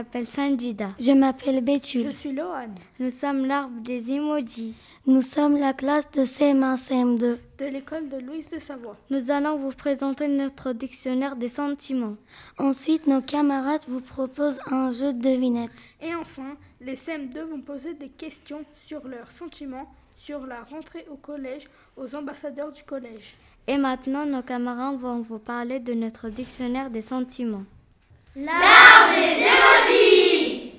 je m'appelle Sanjida. Je m'appelle Bethu. Je suis Lohan. Nous sommes l'arbre des emojis. Nous sommes la classe de CM1 CM2 de l'école de Louise de Savoie. Nous allons vous présenter notre dictionnaire des sentiments. Ensuite, nos camarades vous proposent un jeu de devinettes. Et enfin, les CM2 vont poser des questions sur leurs sentiments sur la rentrée au collège aux ambassadeurs du collège. Et maintenant, nos camarades vont vous parler de notre dictionnaire des sentiments. L'arbre des émojis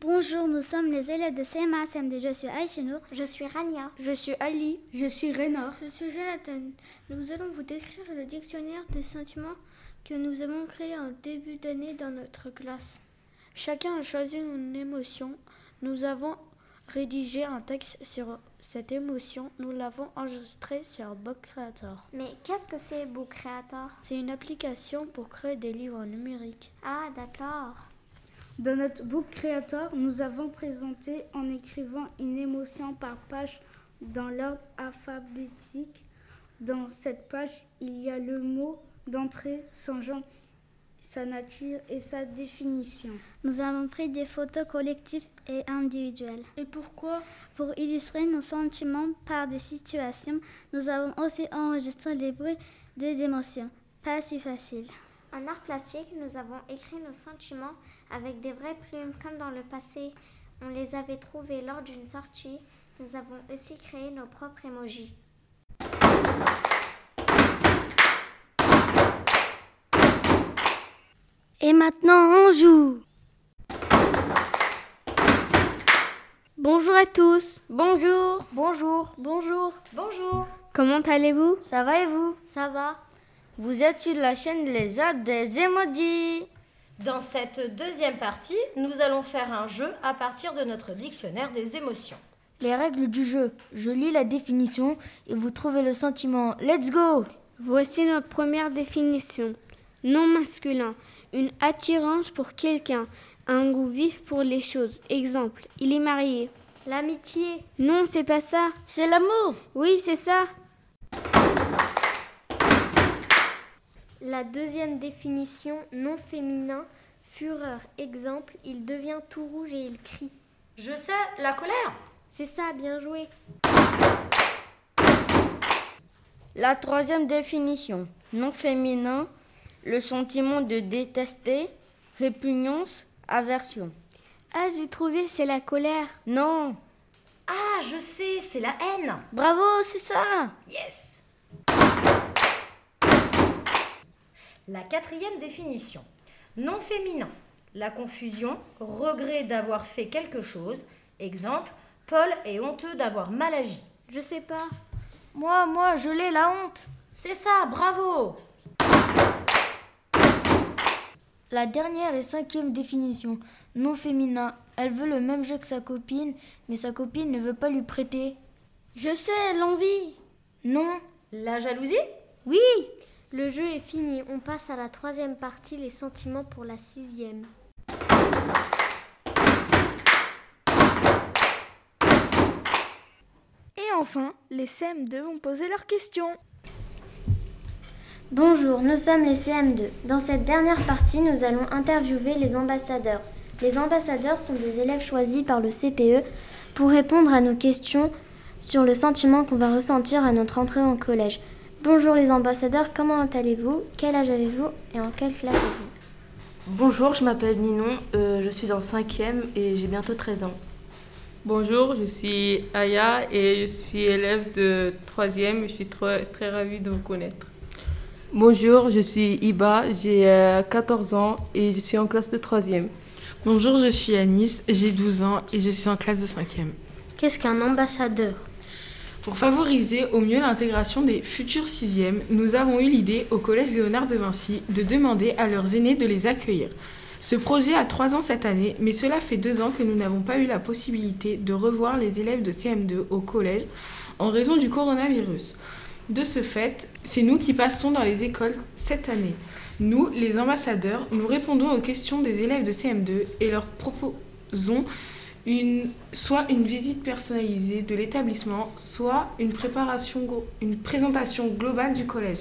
Bonjour, nous sommes les élèves de CMA CMD. Je suis Aïchenour. Je suis Rania. Je suis Ali. Je suis Réna. Je suis Jonathan. Nous allons vous décrire le dictionnaire des sentiments que nous avons créé en début d'année dans notre classe. Chacun a choisi une émotion. Nous avons rédigé un texte sur cette émotion. Nous l'avons enregistré sur Book Creator. Mais qu'est-ce que c'est Book Creator? C'est une application pour créer des livres numériques. Ah, d'accord. Dans notre Book Creator, nous avons présenté en écrivant une émotion par page dans l'ordre alphabétique. Dans cette page, il y a le mot d'entrée, son genre, sa nature et sa définition. Nous avons pris des photos collectives et individuelles. Et pourquoi? Pour illustrer nos sentiments par des situations, nous avons aussi enregistré les bruits des émotions. Pas si facile. En art plastique, nous avons écrit nos sentiments avec des vraies plumes comme dans le passé. On les avait trouvés lors d'une sortie. Nous avons aussi créé nos propres emojis. Et maintenant, on joue. Bonjour à tous. Bonjour. Bonjour. Bonjour. Bonjour. Comment allez-vous? Ça va et vous? Ça va. Vous êtes sur la chaîne Les Arbres des Emojis. Dans cette deuxième partie, nous allons faire un jeu à partir de notre dictionnaire des émotions. Les règles du jeu. Je lis la définition et vous trouvez le sentiment. Let's go Voici notre première définition. Non masculin. Une attirance pour quelqu'un. Un goût vif pour les choses. Exemple, il est marié. L'amitié. Non, c'est pas ça. C'est l'amour. Oui, c'est ça. La deuxième définition, non féminin, fureur. Exemple, il devient tout rouge et il crie. Je sais, la colère. C'est ça, bien joué. La troisième définition, non féminin, le sentiment de détester, répugnance, aversion. Ah, j'ai trouvé, c'est la colère. Non. Ah, je sais, c'est la haine. Bravo, c'est ça. Yes. La quatrième définition. Non féminin. La confusion, regret d'avoir fait quelque chose. Exemple, Paul est honteux d'avoir mal agi. Je sais pas. Moi, moi, je l'ai la honte. C'est ça, bravo. La dernière et cinquième définition. Non féminin. Elle veut le même jeu que sa copine, mais sa copine ne veut pas lui prêter. Je sais, l'envie. Non. La jalousie? Oui. Le jeu est fini. On passe à la troisième partie, les sentiments pour la sixième. Et enfin, les CM2 vont poser leurs questions. Bonjour, nous sommes les CM2. Dans cette dernière partie, nous allons interviewer les ambassadeurs. Les ambassadeurs sont des élèves choisis par le CPE pour répondre à nos questions sur le sentiment qu'on va ressentir à notre entrée en collège. Bonjour les ambassadeurs, comment allez-vous? Quel âge avez-vous et en quelle classe êtes-vous? Bonjour, je m'appelle Ninon, euh, je suis en 5e et j'ai bientôt 13 ans. Bonjour, je suis Aya et je suis élève de 3e. Je suis très, très ravie de vous connaître. Bonjour, je suis Iba, j'ai 14 ans et je suis en classe de 3e. Bonjour, je suis Anis, j'ai 12 ans et je suis en classe de 5e. Qu'est-ce qu'un ambassadeur? Pour favoriser au mieux l'intégration des futurs 6e, nous avons eu l'idée au Collège Léonard de Vinci de demander à leurs aînés de les accueillir. Ce projet a 3 ans cette année, mais cela fait 2 ans que nous n'avons pas eu la possibilité de revoir les élèves de CM2 au collège en raison du coronavirus. De ce fait, c'est nous qui passons dans les écoles cette année. Nous, les ambassadeurs, nous répondons aux questions des élèves de CM2 et leur proposons soit une visite personnalisée de l'établissement, soit une, une présentation globale du collège.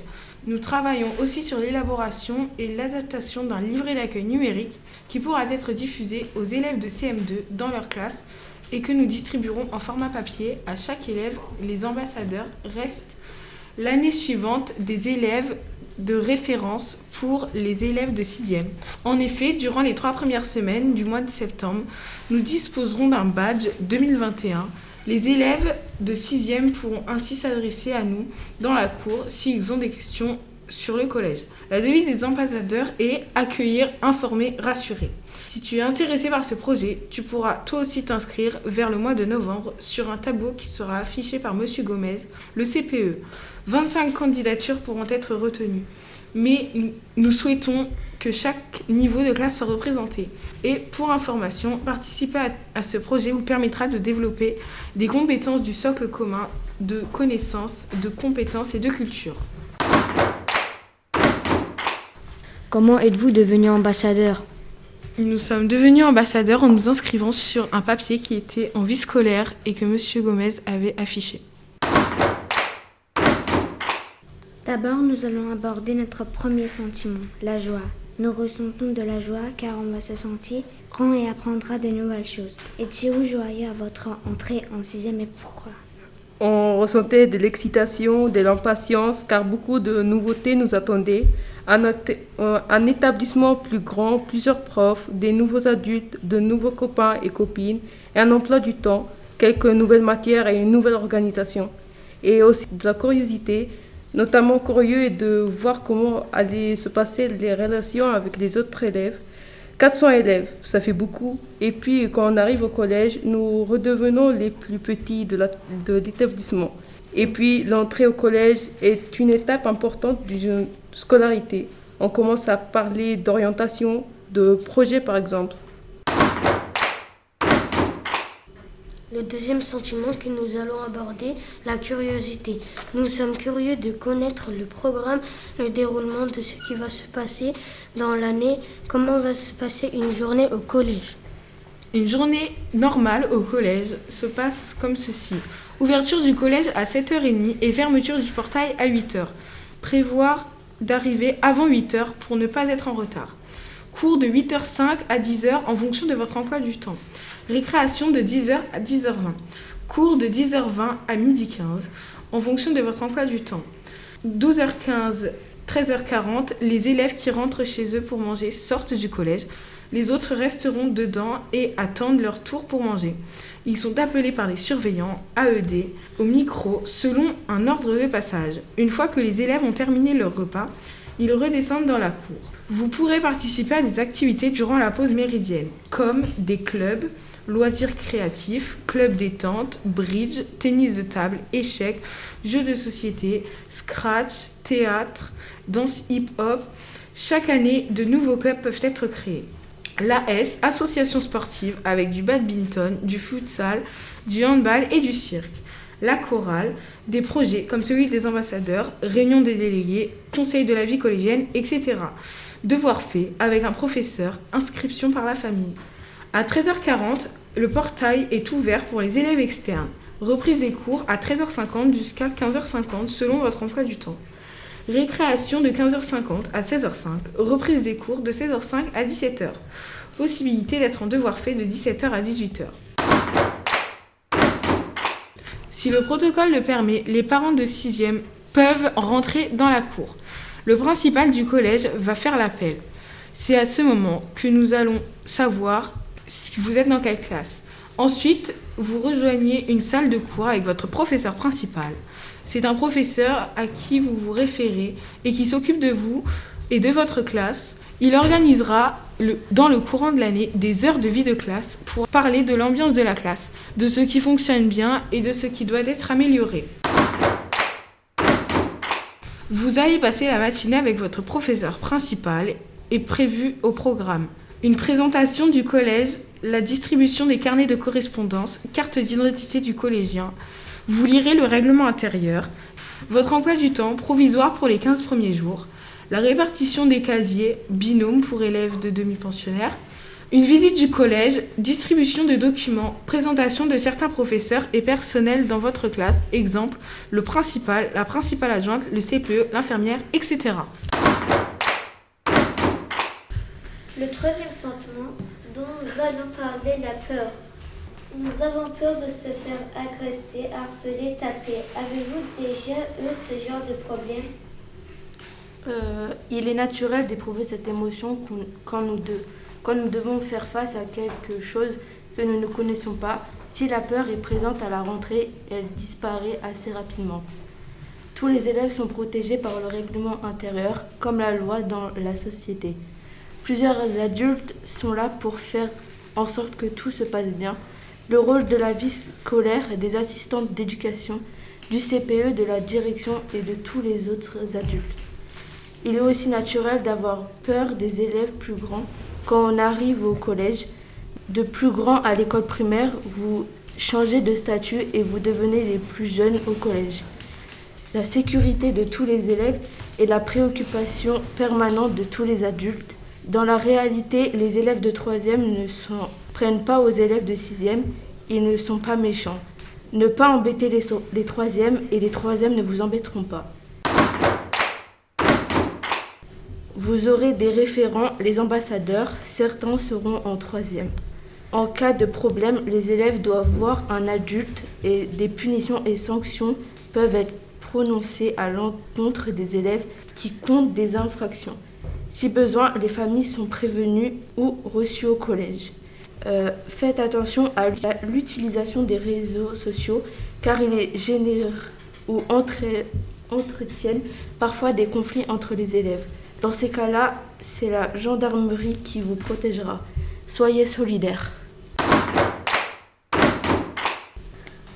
Nous travaillons aussi sur l'élaboration et l'adaptation d'un livret d'accueil numérique qui pourra être diffusé aux élèves de CM2 dans leur classe et que nous distribuerons en format papier à chaque élève. Les ambassadeurs restent l'année suivante des élèves de référence pour les élèves de 6e. En effet, durant les trois premières semaines du mois de septembre, nous disposerons d'un badge 2021. Les élèves de 6e pourront ainsi s'adresser à nous dans la cour s'ils ont des questions sur le collège. La devise des ambassadeurs est accueillir, informer, rassurer. Si tu es intéressé par ce projet, tu pourras toi aussi t'inscrire vers le mois de novembre sur un tableau qui sera affiché par M. Gomez, le CPE. 25 candidatures pourront être retenues. Mais nous souhaitons que chaque niveau de classe soit représenté. Et pour information, participer à, ce projet vous permettra de développer des compétences du socle commun de connaissances, de compétences et de culture. Comment êtes-vous devenu ambassadeur? Nous sommes devenus ambassadeurs en nous inscrivant sur un papier qui était en vie scolaire et que M. Gomez avait affiché. D'abord, nous allons aborder notre premier sentiment, la joie. Nous ressentons de la joie car on va se sentir grand et apprendra de nouvelles choses. Étiez-vous joyeux à votre entrée en sixième et pourquoi? On ressentait de l'excitation, de l'impatience car beaucoup de nouveautés nous attendaient un établissement plus grand, plusieurs profs, des nouveaux adultes, de nouveaux copains et copines, et un emploi du temps, quelques nouvelles matières et une nouvelle organisation. Et aussi de la curiosité, notamment curieux de voir comment allaient se passer les relations avec les autres élèves. 400 élèves, ça fait beaucoup. Et puis quand on arrive au collège, nous redevenons les plus petits de l'établissement. Et puis l'entrée au collège est une étape importante d'une scolarité. On commence à parler d'orientation, de projet par exemple. Le deuxième sentiment que nous allons aborder, la curiosité. Nous sommes curieux de connaître le programme, le déroulement de ce qui va se passer dans l'année, comment va se passer une journée au collège? Une journée normale au collège se passe comme ceci. Ouverture du collège à 7h30 et fermeture du portail à 8h. Prévoir d'arriver avant 8h pour ne pas être en retard. Cours de 8h05 à 10h en fonction de votre emploi du temps. Récréation de 10h à 10h20. Cours de 10h20 à 12h15 en fonction de votre emploi du temps. 12h15, 13h40, les élèves qui rentrent chez eux pour manger sortent du collège. Les autres resteront dedans et attendent leur tour pour manger. Ils sont appelés par les surveillants, AED, au micro, selon un ordre de passage. Une fois que les élèves ont terminé leur repas, ils redescendent dans la cour. Vous pourrez participer à des activités durant la pause méridienne, comme des clubs, loisirs créatifs, clubs détente, bridge, tennis de table, échecs, jeux de société, scratch, théâtre, danse hip-hop. Chaque année, de nouveaux clubs peuvent être créés. L'AS, association sportive avec du badminton, du futsal, du handball et du cirque. La chorale, des projets comme celui des ambassadeurs, réunion des délégués, conseil de la vie collégienne, etc. Devoir fait avec un professeur, inscription par la famille. À 13h40, le portail est ouvert pour les élèves externes. Reprise des cours à 13h50 jusqu'à 15h50 selon votre emploi du temps. Récréation de 15h50 à 16h05. Reprise des cours de 16h05 à 17h. Possibilité d'être en devoir fait de 17h à 18h. Si le protocole le permet, les parents de 6e peuvent rentrer dans la cour. Le principal du collège va faire l'appel. C'est à ce moment que nous allons savoir si vous êtes dans quelle classe. Ensuite, vous rejoignez une salle de cours avec votre professeur principal. C'est un professeur à qui vous vous référez et qui s'occupe de vous et de votre classe. Il organisera dans le courant de l'année des heures de vie de classe pour parler de l'ambiance de la classe, de ce qui fonctionne bien et de ce qui doit être amélioré. Vous allez passer la matinée avec votre professeur principal et prévu au programme. Une présentation du collège, la distribution des carnets de correspondance, carte d'identité du collégien, vous lirez le règlement intérieur, votre emploi du temps provisoire pour les 15 premiers jours, la répartition des casiers, binôme pour élèves de demi-pensionnaires, Une visite du collège, distribution de documents, présentation de certains professeurs et personnels dans votre classe, exemple le principal, la principale adjointe, le CPE, l'infirmière, etc. Le troisième sentiment dont nous allons parler, la peur. Nous avons peur de se faire agresser, harceler, taper. Avez-vous déjà eu ce genre de problème? Euh, Il est naturel d'éprouver cette émotion quand nous, quand nous devons faire face à quelque chose que nous ne connaissons pas. Si la peur est présente à la rentrée, elle disparaît assez rapidement. Tous les élèves sont protégés par le règlement intérieur, comme la loi dans la société. Plusieurs adultes sont là pour faire en sorte que tout se passe bien. Le rôle de la vie scolaire, des assistantes d'éducation, du CPE, de la direction et de tous les autres adultes. Il est aussi naturel d'avoir peur des élèves plus grands quand on arrive au collège. De plus grands à l'école primaire, vous changez de statut et vous devenez les plus jeunes au collège. La sécurité de tous les élèves est la préoccupation permanente de tous les adultes. Dans la réalité, les élèves de 3e ne sont, prennent pas aux élèves de 6e, ils ne sont pas méchants. Ne pas embêter les, les 3e et les 3e ne vous embêteront pas. Vous aurez des référents, les ambassadeurs, certains seront en 3e. En cas de problème, les élèves doivent voir un adulte et des punitions et sanctions peuvent être prononcées à l'encontre des élèves qui comptent des infractions. Si besoin, les familles sont prévenues ou reçues au collège. Euh, faites attention à l'utilisation des réseaux sociaux car ils génèrent ou entretiennent parfois des conflits entre les élèves. Dans ces cas-là, c'est la gendarmerie qui vous protégera. Soyez solidaires.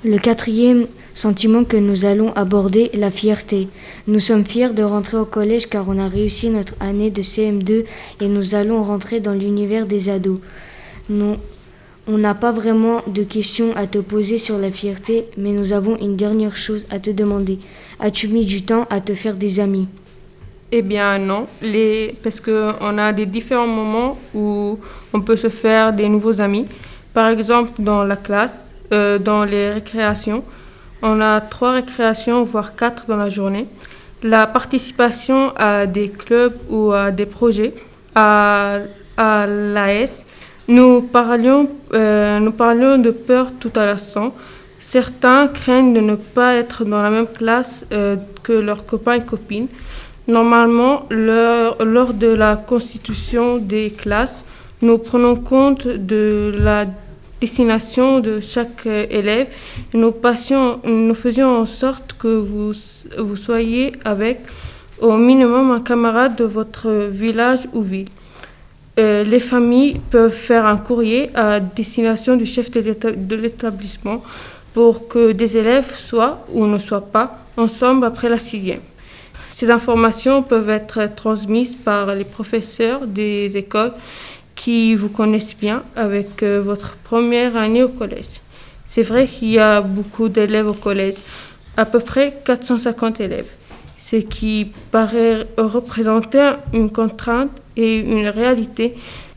Le quatrième sentiment que nous allons aborder, la fierté. Nous sommes fiers de rentrer au collège car on a réussi notre année de CM2 et nous allons rentrer dans l'univers des ados. On n'a pas vraiment de questions à te poser sur la fierté, mais nous avons une dernière chose à te demander. As-tu mis du temps à te faire des amis? Eh bien non, les... parce qu'on a des différents moments où on peut se faire des nouveaux amis. Par exemple dans la classe, euh, dans les récréations. On a trois récréations, voire quatre dans la journée. La participation à des clubs ou à des projets à, à l'AS. Nous parlions, euh, nous parlions de peur tout à l'instant. Certains craignent de ne pas être dans la même classe euh, que leurs copains et copines. Normalement, lors de la constitution des classes, nous prenons compte de la destination de chaque euh, élève. Nous, faisions en sorte que vous, vous soyez avec au minimum un camarade de votre village ou ville. Euh, les familles peuvent faire un courrier à destination du chef de l'établissement pour que des élèves soient ou ne soient pas ensemble après la sixième. Ces informations peuvent être transmises par les professeurs des écoles qui vous connaissent bien avec euh, votre première année au collège. C'est vrai qu'il y a beaucoup d'élèves au collège, à peu près 450 élèves, ce qui paraît représenter une contrainte et une réalité,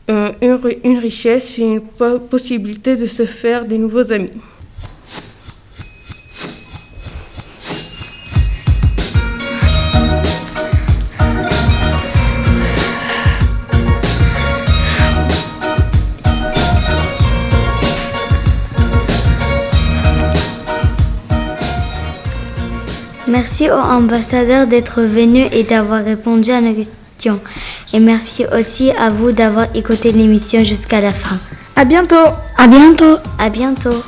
euh, une, une richesse et une possibilité de se faire des nouveaux amis. Merci aux ambassadeurs d'être venus et d'avoir répondu à nos questions. Et merci aussi à vous d'avoir écouté l'émission jusqu'à la fin. À bientôt. À bientôt. À bientôt.